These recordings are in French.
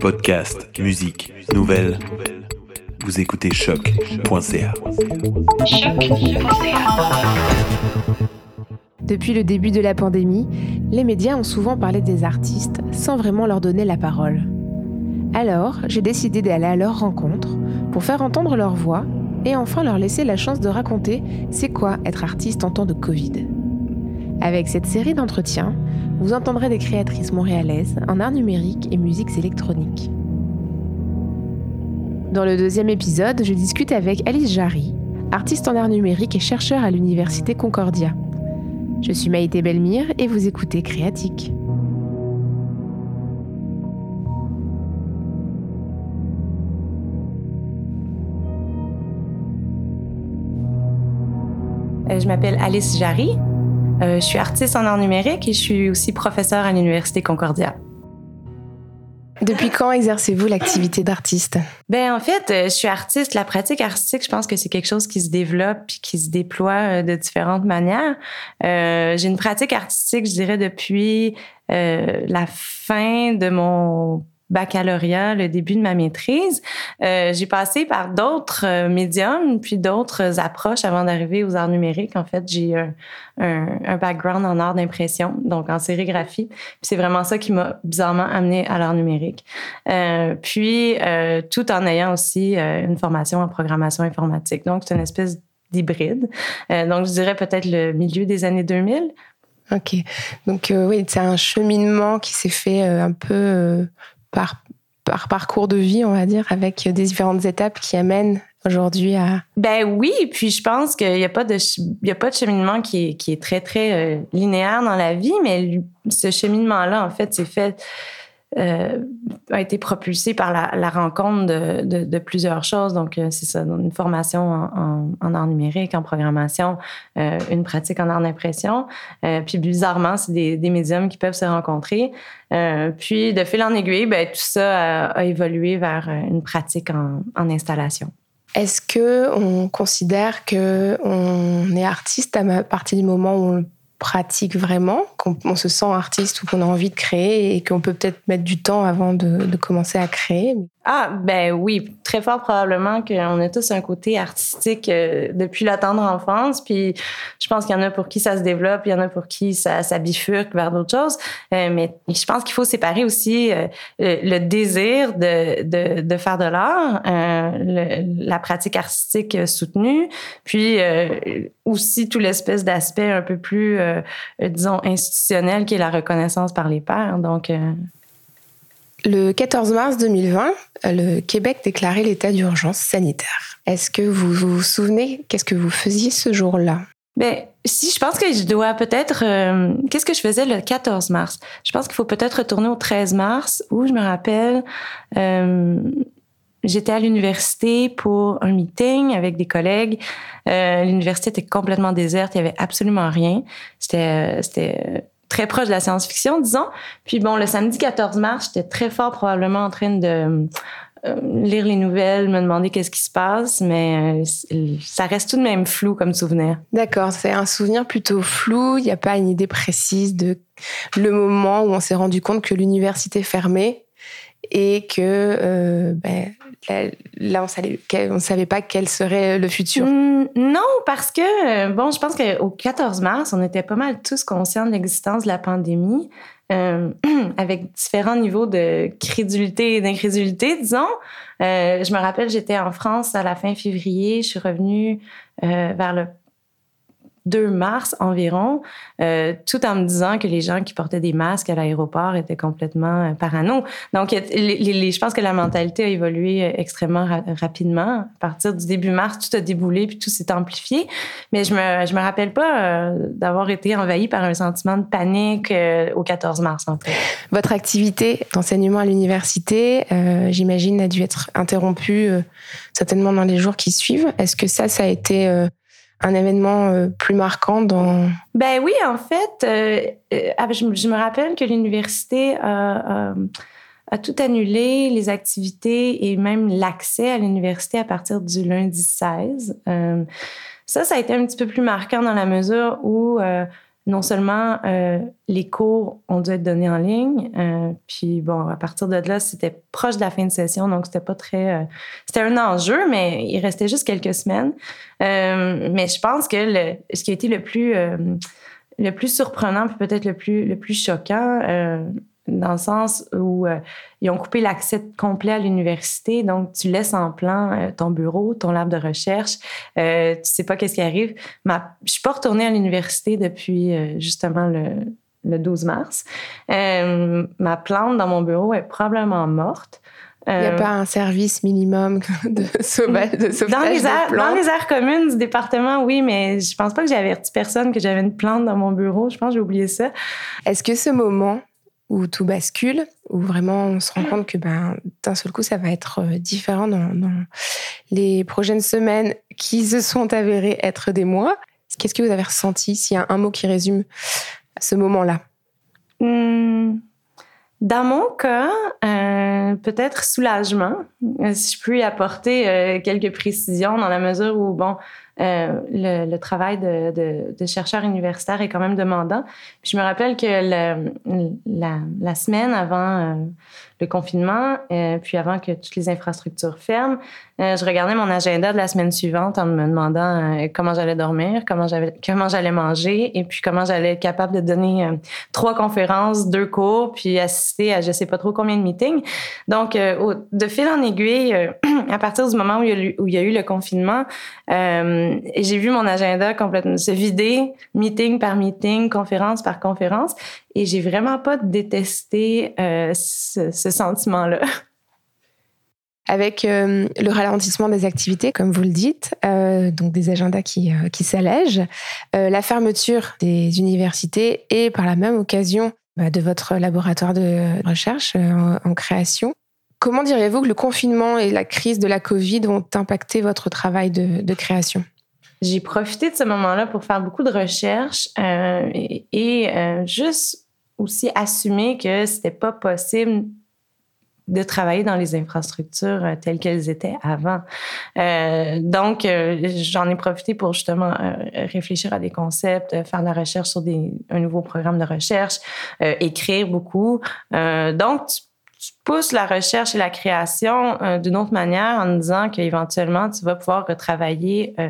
Podcast, musique, nouvelles. Vous écoutez choc.ca. Depuis le début de la pandémie, les médias ont souvent parlé des artistes sans vraiment leur donner la parole. Alors, j'ai décidé d'aller à leur rencontre pour faire entendre leur voix et enfin leur laisser la chance de raconter c'est quoi être artiste en temps de Covid. Avec cette série d'entretiens, vous entendrez des créatrices montréalaises en art numérique et musiques électroniques. Dans le deuxième épisode, je discute avec Alice Jarry, artiste en art numérique et chercheur à l'Université Concordia. Je suis Maïté Belmire et vous écoutez Créatique. Euh, je m'appelle Alice Jarry. Euh, je suis artiste en art numérique et je suis aussi professeure à l'Université Concordia. Depuis quand exercez-vous l'activité d'artiste? Ben en fait, euh, je suis artiste. La pratique artistique, je pense que c'est quelque chose qui se développe puis qui se déploie de différentes manières. Euh, j'ai une pratique artistique, je dirais, depuis euh, la fin de mon baccalauréat, le début de ma maîtrise, euh, j'ai passé par d'autres euh, médiums, puis d'autres approches avant d'arriver aux arts numériques. En fait, j'ai un, un, background en art d'impression, donc en sérigraphie. c'est vraiment ça qui m'a bizarrement amené à l'art numérique. Euh, puis, tout en ayant aussi une formation en programmation informatique. Donc, c'est une espèce d'hybride. donc, je dirais peut-être le milieu des années 2000. Ok. Donc, oui, c'est un cheminement qui s'est fait un peu par, par parcours de vie, on va dire, avec des différentes étapes qui amènent aujourd'hui à... Ben oui, puis je pense qu'il n'y a, pas de, y a pas de cheminement qui est, qui est très, très euh, linéaire dans la vie, mais ce cheminement-là, en fait, c'est fait euh, a été propulsé par la, rencontre de, plusieurs choses. Donc, euh, c'est ça, une formation en, art numérique, en programmation, euh, une pratique en art d'impression. Puis, bizarrement, c'est des, médiums qui peuvent se rencontrer. Puis, de fil en aiguille, ben, tout ça a, évolué vers une pratique en, installation. Est-ce que on considère que on est artiste à partir du moment où on pratique vraiment, qu'on se sent artiste ou qu'on a envie de créer et qu'on peut peut-être mettre du temps avant de, de commencer à créer. Ah, ben oui, très fort probablement qu'on a tous un côté artistique euh, depuis la tendre enfance. Puis je pense qu'il y en a pour qui ça se développe, il y en a pour qui ça, ça bifurque vers d'autres choses. Euh, mais je pense qu'il faut séparer aussi euh, le désir de, de, de faire de l'art, la pratique artistique soutenue, puis aussi tout l'espèce d'aspect un peu plus, disons, institutionnel qui est la reconnaissance par les pairs. Donc, le 14 mars 2020, le Québec déclarait l'état d'urgence sanitaire. Est-ce que vous vous souvenez qu'est-ce que vous faisiez ce jour-là? Ben, si je pense que je dois peut-être. Euh, qu'est-ce que je faisais le 14 mars? Je pense qu'il faut peut-être retourner au 13 mars où je me rappelle. Euh, J'étais à l'université pour un meeting avec des collègues. Euh, l'université était complètement déserte, il y avait absolument rien. C'était, c'était très proche de la science-fiction, disons. Puis bon, le samedi 14 mars, j'étais très fort probablement en train de euh, lire les nouvelles, me demander qu'est-ce qui se passe, mais euh, ça reste tout de même flou comme souvenir. D'accord, c'est un souvenir plutôt flou. Il n'y a pas une idée précise de le moment où on s'est rendu compte que l'université fermait? Et que euh, ben, là, on ne savait pas quel serait le futur. Mm, non, parce que, bon, je pense qu'au 14 mars, on était pas mal tous conscients de l'existence de la pandémie, euh, avec différents niveaux de crédulité et d'incrédulité, disons. Euh, je me rappelle, j'étais en France à la fin février, je suis revenue euh, vers le 2 mars environ, euh, tout en me disant que les gens qui portaient des masques à l'aéroport étaient complètement euh, parano. Donc, je pense que la mentalité a évolué euh, extrêmement rapidement. À partir du début mars, tout a déboulé puis tout s'est amplifié. Mais je me, je me rappelle pas d'avoir été envahi par un sentiment de panique au 14 mars. Votre activité d'enseignement à l'université, j'imagine, a dû être interrompue certainement dans les jours qui suivent. Est-ce que ça, ça a été un événement euh, plus marquant dans... Ben oui, en fait, euh, euh ah, je, me rappelle que l'université a, tout annulé, les activités et même l'accès à l'université à partir du lundi 16. Euh, ça, ça a été un petit peu plus marquant dans la mesure où non seulement euh, les cours ont dû être donnés en ligne, euh, puis bon, à partir de là, c'était proche de la fin de session, donc c'était pas très... Euh, c'était un enjeu, mais il restait juste quelques semaines. mais je pense que ce qui a été le plus, le plus surprenant, puis peut-être le plus, le plus choquant, dans le sens où euh, ils ont coupé l'accès complet à l'université. Donc, tu laisses en plan euh, ton bureau, ton lab de recherche. Euh, tu sais pas qu'est-ce qui arrive. Ma, je suis pas retournée à l'université depuis euh, justement le, le 12 mars. ma plante dans mon bureau est probablement morte. Il n'y a pas un service minimum de, sauvage, de sauvetage dans les, aires, dans les aires communes du département, oui, mais je pense pas que j'ai averti personne que j'avais une plante dans mon bureau. Je pense que j'ai oublié ça. Est-ce que ce moment où tout bascule, où vraiment on se rend compte que ben, d'un seul coup, ça va être euh, différent dans, les prochaines semaines qui se sont avérées être des mois. Qu'est-ce que vous avez ressenti S'il y a un mot qui résume ce moment-là? Mon cas, euh, peut-être soulagement, si je puis apporter quelques précisions dans la mesure où, bon, euh, le, travail de, de, de, chercheur universitaire est quand même demandant. Puis je me rappelle que la, semaine avant euh, le confinement, euh, puis avant que toutes les infrastructures ferment, euh, je regardais mon agenda de la semaine suivante en me demandant euh, comment j'allais dormir, comment j'allais manger, et puis comment j'allais être capable de donner trois conférences, deux cours, puis assister à je sais pas trop combien de meetings. Donc, de fil en aiguille, à partir du moment où il y a, eu, le confinement, j'ai vu mon agenda complètement se vider, meeting par meeting, conférence par conférence. Et j'ai vraiment pas détesté euh, ce, ce sentiment-là. Avec euh, le ralentissement des activités, comme vous le dites, euh, donc des agendas qui, euh, qui s'allègent, euh, la fermeture des universités et par la même occasion bah, de votre laboratoire de recherche en création, comment diriez-vous que le confinement et la crise de la Covid ont impacté votre travail de, création? J'ai profité de ce moment-là pour faire beaucoup de recherches euh, et, euh, juste aussi assumer que c'était pas possible de travailler dans les infrastructures euh, telles qu'elles étaient avant. Donc, j'en ai profité pour justement réfléchir à des concepts, faire de la recherche sur des, un nouveau programme de recherche, écrire beaucoup. donc, tu pousses la recherche et la création euh, d'une autre manière en disant qu'éventuellement, tu vas pouvoir retravailler euh,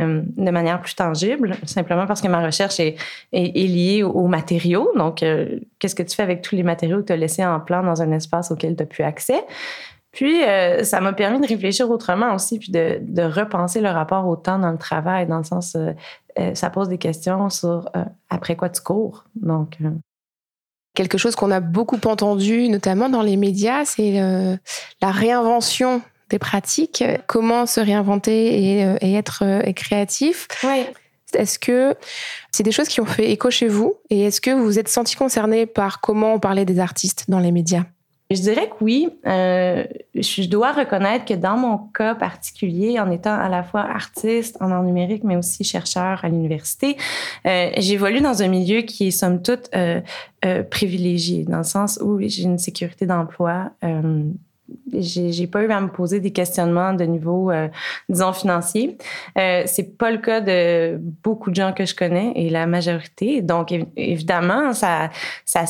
euh, de manière plus tangible, simplement parce que ma recherche est, est, est liée aux, matériaux. Donc, euh, qu'est-ce que tu fais avec tous les matériaux que tu as laissés en plan dans un espace auquel tu n'as plus accès? Puis, euh, ça m'a permis de réfléchir autrement aussi, puis de, de, repenser le rapport au temps dans le travail, dans le sens, ça pose des questions sur après quoi tu cours. Donc, quelque chose qu'on a beaucoup entendu, notamment dans les médias, c'est euh, la réinvention des pratiques. Comment se réinventer et, euh, et être euh, et créatif. Ouais. Est-ce que c'est des choses qui ont fait écho chez vous Et est-ce que vous vous êtes senti concerné par comment on parlait des artistes dans les médias? Je dirais que oui. Euh, je dois reconnaître que dans mon cas particulier, en étant à la fois artiste en art numérique, mais aussi chercheur à l'université, euh, j'évolue dans un milieu qui est somme toute euh, euh, privilégié, dans le sens où j'ai une sécurité d'emploi. Euh, j'ai pas eu à me poser des questionnements de niveau, euh, disons, financier. Euh, c'est pas le cas de beaucoup de gens que je connais et la majorité. Donc, évidemment, ça, ça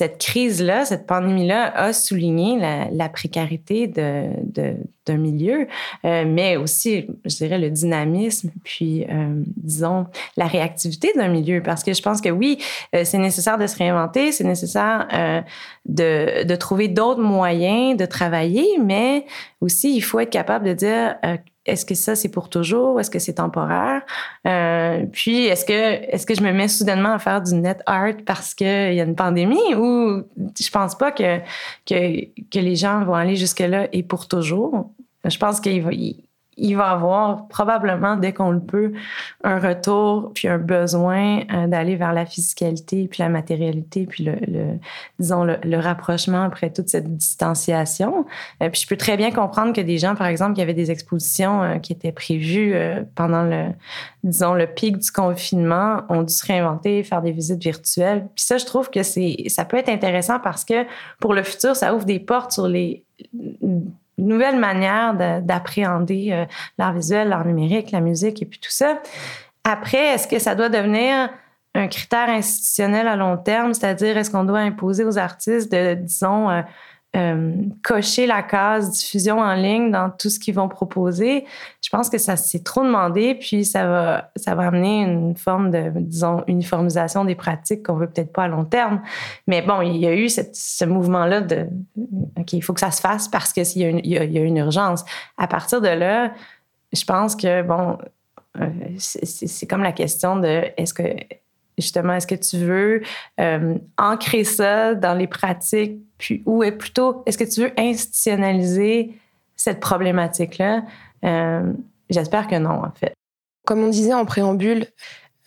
cette crise-là, cette pandémie-là a souligné la, précarité d'un milieu, euh, mais aussi, je dirais, le dynamisme, puis, euh, disons, la réactivité d'un milieu. Parce que je pense que oui, euh, c'est nécessaire de se réinventer, c'est nécessaire de, trouver d'autres moyens de travailler, mais aussi, il faut être capable de dire est-ce que ça c'est pour toujours? Est-ce que c'est temporaire? Euh, puis est-ce que est-ce que je me mets soudainement à faire du net art parce qu'il y a une pandémie ou je pense pas que que que les gens vont aller jusque là et pour toujours? Je pense qu'il il va avoir probablement, dès qu'on le peut, un retour puis un besoin euh, d'aller vers la physicalité puis la matérialité puis le, disons, le, rapprochement après toute cette distanciation. Euh, puis je peux très bien comprendre que des gens, par exemple, qui avaient des expositions euh, qui étaient prévues euh, pendant le, disons, le pic du confinement, ont dû se réinventer, faire des visites virtuelles. Puis ça, je trouve que ça peut être intéressant parce que pour le futur, ça ouvre des portes sur les nouvelle manière d'appréhender euh, l'art visuel, l'art numérique, la musique et puis tout ça. Après, est-ce que ça doit devenir un critère institutionnel à long terme, c'est-à-dire est-ce qu'on doit imposer aux artistes de, disons, euh, euh, cocher la case diffusion en ligne dans tout ce qu'ils vont proposer, je pense que ça c'est trop demandé, puis ça va ça va amener une forme de disons uniformisation des pratiques qu'on veut peut-être pas à long terme. Mais bon, il y a eu ce mouvement là de ok, il faut que ça se fasse parce que s'il y, a une, il y a une urgence. À partir de là, je pense que bon, euh, c'est comme la question de est-ce que justement, est-ce que tu veux euh, ancrer ça dans les pratiques, puis ou est plutôt, est-ce que tu veux institutionnaliser cette problématique-là? Euh, j'espère que non, en fait. Comme on disait en préambule,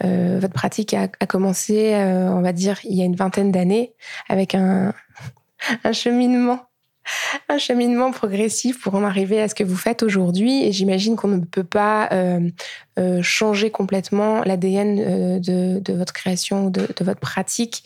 euh, votre pratique a, commencé, on va dire, il y a une vingtaine d'années, avec un, un cheminement un cheminement progressif pour en arriver à ce que vous faites aujourd'hui. Et j'imagine qu'on ne peut pas euh, euh, changer complètement l'ADN euh, de, votre création, de, de votre pratique,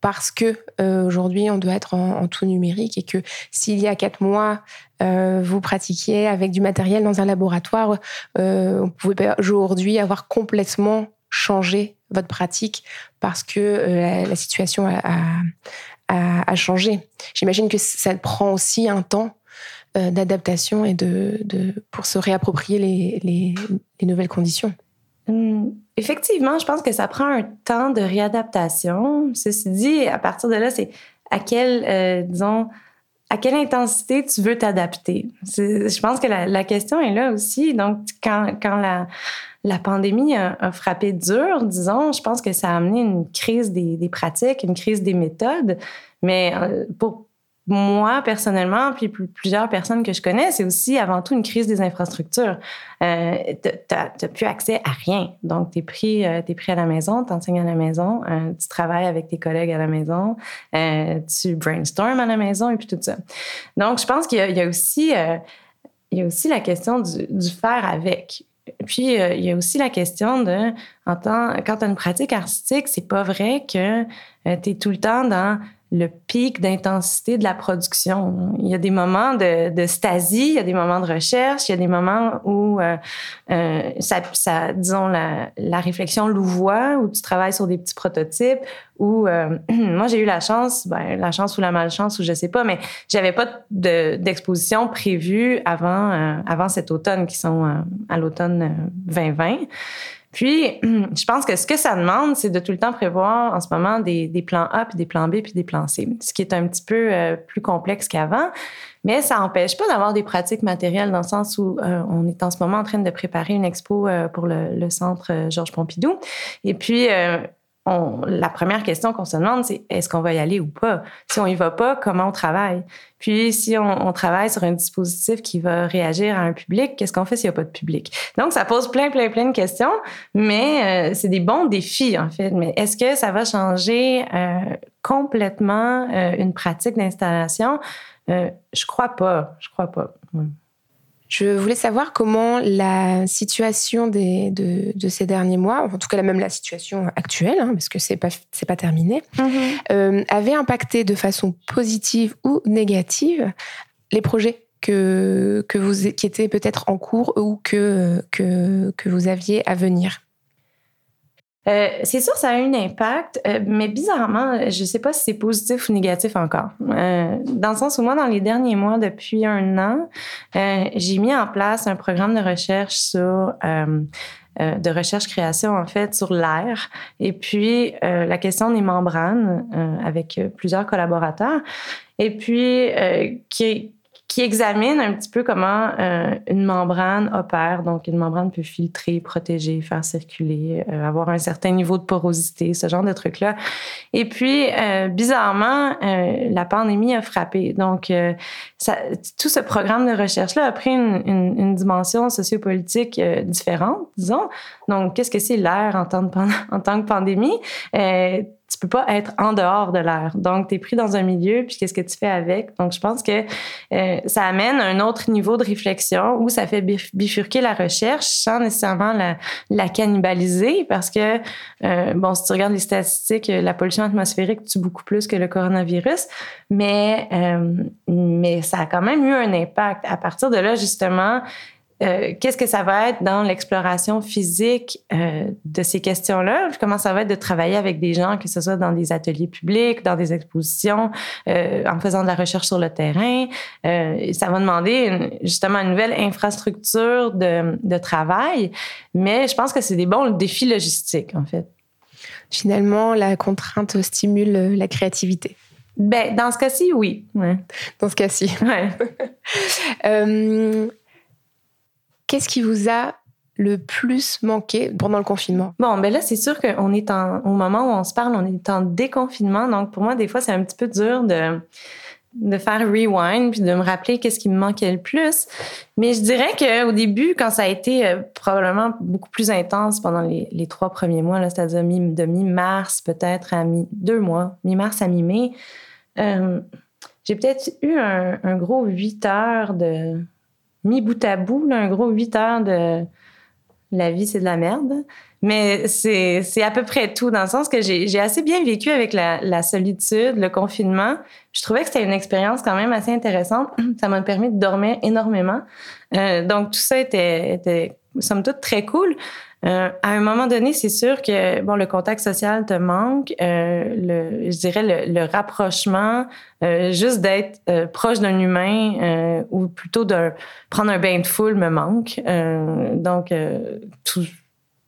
parce que aujourd'hui on doit être en, tout numérique et que s'il y a quatre mois vous pratiquiez avec du matériel dans un laboratoire, on pouvait aujourd'hui avoir complètement changé votre pratique parce que la, situation a, à, changer. J'imagine que ça prend aussi un temps euh, d'adaptation et de, pour se réapproprier les, nouvelles conditions. Hum, effectivement, je pense que ça prend un temps de réadaptation. Ceci dit, à partir de là, c'est à quelle, euh, disons, à quelle intensité tu veux t'adapter? Je pense que la, question est là aussi. Donc, quand, la, pandémie a, frappé dur, disons. Je pense que ça a amené une crise des, pratiques, une crise des méthodes. Mais euh, pour moi, personnellement, puis plusieurs personnes que je connais, c'est aussi avant tout une crise des infrastructures. Euh, tu n'as plus accès à rien. Donc, tu es, pris, euh, pris à la maison, tu enseignes à la maison, euh, tu travailles avec tes collègues à la maison, tu brainstorm à la maison et puis tout ça. Donc, je pense qu'il y, a aussi... il y a aussi la question du, faire avec. Puis, euh, il y a aussi la question de, quand tu as une pratique artistique, c'est pas vrai que euh, tu es tout le temps dans le pic d'intensité de la production. Il y a des moments de, de, stasie, il y a des moments de recherche, il y a des moments où euh, euh, ça, disons, la, réflexion louvoie, où tu travailles sur des petits prototypes, où euh, moi j'ai eu la chance, ben, la chance ou la malchance, ou je sais pas, mais j'avais pas d'exposition prévue avant, avant cet automne, qui sont à l'automne 2020. Puis, je pense que ce que ça demande, c'est de tout le temps prévoir en ce moment des, des, plans A, puis des plans B, puis des plans C, ce qui est un petit peu euh, plus complexe qu'avant. Mais ça n'empêche pas d'avoir des pratiques matérielles dans le sens où euh, on est en ce moment en train de préparer une expo euh, pour le, le centre Georges Pompidou. Et puis, la première question qu'on se demande, c'est est-ce qu'on va y aller ou pas? Si on y va pas, comment on travaille? Puis, si on, travaille sur un dispositif qui va réagir à un public, qu'est-ce qu'on fait s'il n'y a pas de public? Donc, ça pose plein, plein, plein de questions, mais euh, c'est des bons défis, en fait. Mais est-ce que ça va changer euh, complètement euh, une pratique d'installation? je crois pas. Je crois pas. Je voulais savoir comment la situation des, de, ces derniers mois, en tout cas même la situation actuelle, hein, parce que c'est pas c'est pas terminé, mm-hmm. euh, avait impacté de façon positive ou négative les projets que que vous qui étaient peut-être en cours ou que que que vous aviez à venir. Euh, c'est sûr, ça a eu un impact, euh, mais bizarrement, je ne sais pas si c'est positif ou négatif encore. Euh, dans le sens où moi, dans les derniers mois, depuis un an, j'ai mis en place un programme de recherche sur de recherche-création, en fait, sur l'air. Et puis, la question des membranes avec plusieurs collaborateurs. Et puis, qui, qui examine un petit peu comment euh, une membrane opère. Donc, une membrane peut filtrer, protéger, faire circuler, euh, avoir un certain niveau de porosité, ce genre de trucs-là. Et puis, euh, bizarrement, la pandémie a frappé. Donc, ça, tout ce programme de recherche-là a pris une, une, une dimension sociopolitique différente, disons. Donc, qu'est-ce que c'est l'air en tant que pandémie? Tu peux pas être en dehors de l'air. Donc, tu es pris dans un milieu, puis qu'est-ce que tu fais avec? Donc, je pense que euh, ça amène un autre niveau de réflexion où ça fait bifurquer la recherche sans nécessairement la, cannibaliser parce que, euh, bon, si tu regardes les statistiques, la pollution atmosphérique tue beaucoup plus que le coronavirus, mais, euh, mais ça a quand même eu un impact. À partir de là, justement, euh, qu'est-ce que ça va être dans l'exploration physique euh, de ces questions-là? Comment ça va être de travailler avec des gens, que ce soit dans des ateliers publics, dans des expositions, euh, en faisant de la recherche sur le terrain? ça va demander justement une nouvelle infrastructure de, de travail, mais je pense que c'est des bons défis logistiques, en fait. Finalement, la contrainte stimule la créativité. Ben, dans ce cas-ci, oui. Ouais. Dans ce cas-ci. Ouais. Qu'est-ce qui vous a le plus manqué pendant le confinement? Bon, ben là, c'est sûr qu'on est en, au moment où on se parle, on est en déconfinement. Donc, pour moi, des fois, c'est un petit peu dur de, de faire rewind puis de me rappeler qu'est-ce qui me manquait le plus. Mais je dirais qu'au début, quand ça a été euh, probablement beaucoup plus intense pendant les, les trois premiers mois, c'est-à-dire de mi-mars peut-être à mi deux mois, mi-mars à mi-mai, euh, j'ai peut-être eu un, un, gros huit heures de mis bout à bout, un gros huit heures de la vie, c'est de la merde. Mais c'est, à peu près tout, dans le sens que j'ai, assez bien vécu avec la, la, solitude, le confinement. Je trouvais que c'était une expérience quand même assez intéressante. Ça m'a permis de dormir énormément. Euh, donc, tout ça était, était, somme toute, très cool. Euh, à un moment donné, c'est sûr que bon, le contact social te manque, euh, le, je dirais le, le rapprochement, euh, juste d'être euh, proche d'un humain euh, ou plutôt de prendre un bain de foule me manque. donc, tout,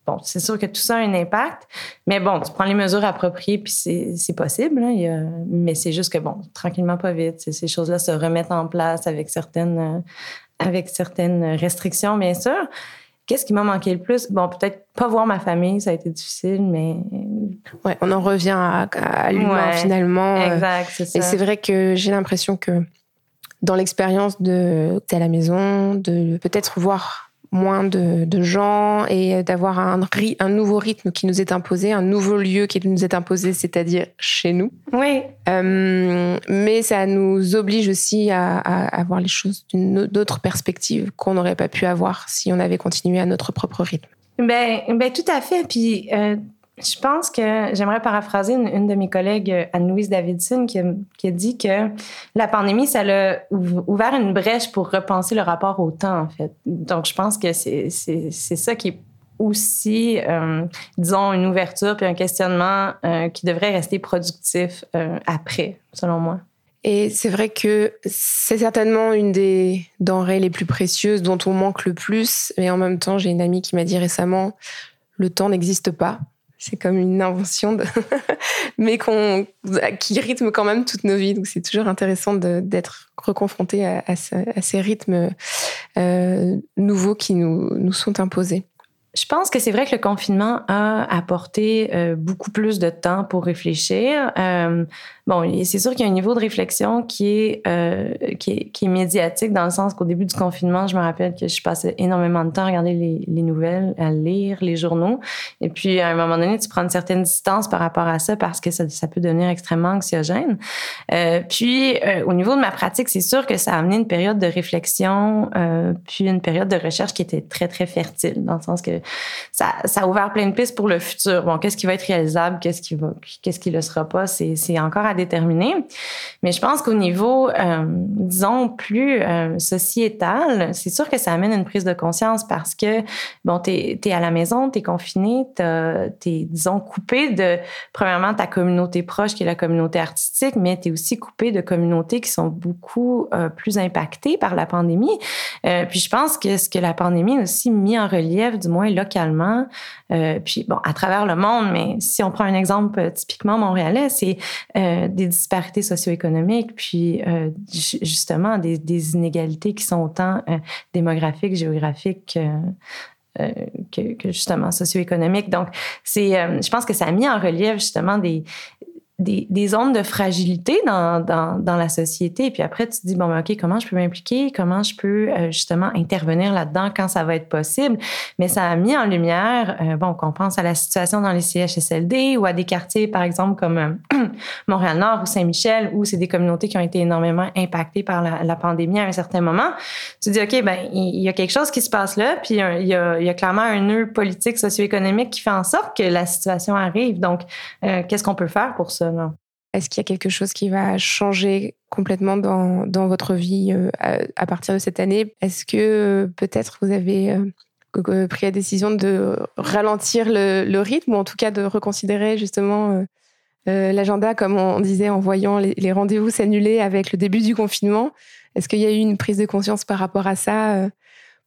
bon, c'est sûr que tout ça a un impact, mais bon, tu prends les mesures appropriées puis c'est, possible. Hein, y a, mais c'est juste que bon, tranquillement, pas vite, ces choses-là se remettent en place avec certaines, avec certaines restrictions, bien sûr. Qu'est-ce qui m'a manqué le plus? Bon, peut-être pas voir ma famille, ça a été difficile, mais. Ouais, on en revient à, à l'humain finalement. Exact, c'est ça. Et c'est vrai que j'ai l'impression que dans l'expérience de à la maison, de peut-être voir moins de, de gens et d'avoir un, un nouveau rythme qui nous est imposé, un nouveau lieu qui nous est imposé, c'est-à-dire chez nous. Oui. Euh, mais ça nous oblige aussi à, à, à voir les choses d'une autre perspective qu'on n'aurait pas pu avoir si on avait continué à notre propre rythme. Ben, ben tout à fait. Puis euh, je pense que j'aimerais paraphraser une, de mes collègues, Anne-Louise Davidson, qui a, dit que la pandémie, ça l'a ouvert une brèche pour repenser le rapport au temps, en fait. Donc, je pense que c'est ça qui est aussi, euh, disons, une ouverture puis un questionnement euh, qui devrait rester productif euh, après, selon moi. Et c'est vrai que c'est certainement une des denrées les plus précieuses dont on manque le plus. Mais en même temps, j'ai une amie qui m'a dit récemment, le temps n'existe pas. C'est comme une invention, mais qui rythme quand même toutes nos vies. Donc c'est toujours intéressant d'être reconfronté à, à, ce, à, ces rythmes euh, nouveaux qui nous sont imposés. Je pense que c'est vrai que le confinement a apporté euh, beaucoup plus de temps pour réfléchir. Euh, bon, c'est sûr qu'il y a un niveau de réflexion qui est, euh, qui est, qui est médiatique dans le sens qu'au début du confinement, je me rappelle que je passais énormément de temps à regarder les, les, nouvelles, à lire les journaux. Et puis, à un moment donné, tu prends une certaine distance par rapport à ça parce que ça, ça peut devenir extrêmement anxiogène. Euh, puis, euh, au niveau de ma pratique, c'est sûr que ça a amené une période de réflexion, euh, puis une période de recherche qui était très, très fertile dans le sens que ça, ça a ouvert plein de pistes pour le futur. Bon, qu'est-ce qui va être réalisable, qu'est-ce qui va, qu'est-ce qui le sera pas, c'est, encore à déterminer. Mais je pense qu'au niveau, euh, disons, plus euh, sociétal, c'est sûr que ça amène une prise de conscience parce que, bon, t'es, es à la maison, t'es confiné, t'es, disons, coupé de, premièrement, ta communauté proche qui est la communauté artistique, mais t'es aussi coupé de communautés qui sont beaucoup euh, plus impactées par la pandémie. Puis je pense que ce que la pandémie a aussi mis en relief, du moins localement, euh, puis bon, à travers le monde, mais si on prend un exemple typiquement montréalais, c'est euh, des disparités socio-économiques, puis euh, justement des, inégalités qui sont autant euh, démographiques, géographiques. Euh, que, que, justement socio-économiques. Donc, c'est, je pense que ça a mis en relief justement des, des, zones de fragilité dans, la société. Et puis après, tu te dis, bon, OK, comment je peux m'impliquer? Comment je peux euh, justement intervenir là-dedans quand ça va être possible? Mais ça a mis en lumière, euh, bon, qu'on pense à la situation dans les CHSLD ou à des quartiers, par exemple, comme euh, Montréal-Nord ou Saint-Michel, où c'est des communautés qui ont été énormément impactées par la, pandémie à un certain moment. Tu te dis, OK, ben, il y, a quelque chose qui se passe là, puis il y a clairement un nœud politique, socio-économique qui fait en sorte que la situation arrive. Donc, qu'est-ce qu'on peut faire pour ça? Est-ce qu'il y a quelque chose qui va changer complètement dans, dans votre vie euh, à, partir de cette année? Est-ce que euh, peut-être vous avez pris la décision de ralentir le, rythme ou en tout cas de reconsidérer justement l'agenda comme on disait en voyant les, les rendez-vous s'annuler avec le début du confinement? Est-ce qu'il y a eu une prise de conscience par rapport à ça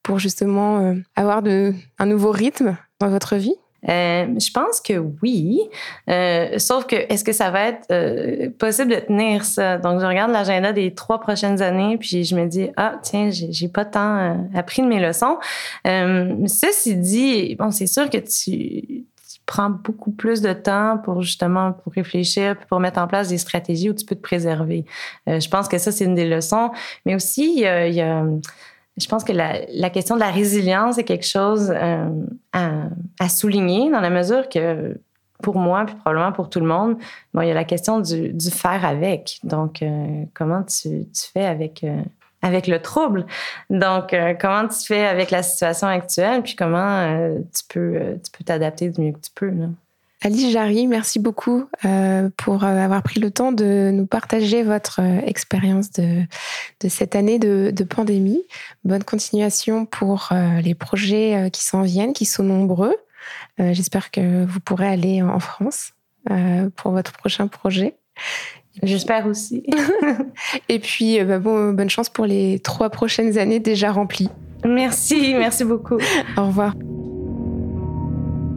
pour justement avoir de, un nouveau rythme dans votre vie? Euh, je pense que oui. Euh, sauf que, est-ce que ça va être euh, possible de tenir ça? Donc, je regarde l'agenda des trois prochaines années, puis je me dis, ah, tiens, j'ai pas tant appris de mes leçons. ceci dit, bon, c'est sûr que tu, prends beaucoup plus de temps pour justement pour réfléchir, pour mettre en place des stratégies où tu peux te préserver. je pense que ça, c'est une des leçons. Mais aussi, il y a, il y a je pense que la, question de la résilience est quelque chose euh, à, souligner dans la mesure que pour moi, puis probablement pour tout le monde, bon, il y a la question du, faire avec. Donc, euh, comment tu, fais avec, euh, avec le trouble? Donc, comment tu fais avec la situation actuelle, puis comment tu peux tu t'adapter du mieux que tu peux. Là? Alice Jarry, merci beaucoup euh, pour euh, avoir pris le temps de nous partager votre euh, expérience de, de, cette année de, de, pandémie. Bonne continuation pour les projets qui s'en viennent, qui sont nombreux. J'espère que vous pourrez aller en France pour votre prochain projet. J'espère aussi. Et puis, bah bon, bonne chance pour les trois prochaines années déjà remplies. Merci, merci beaucoup. Au revoir.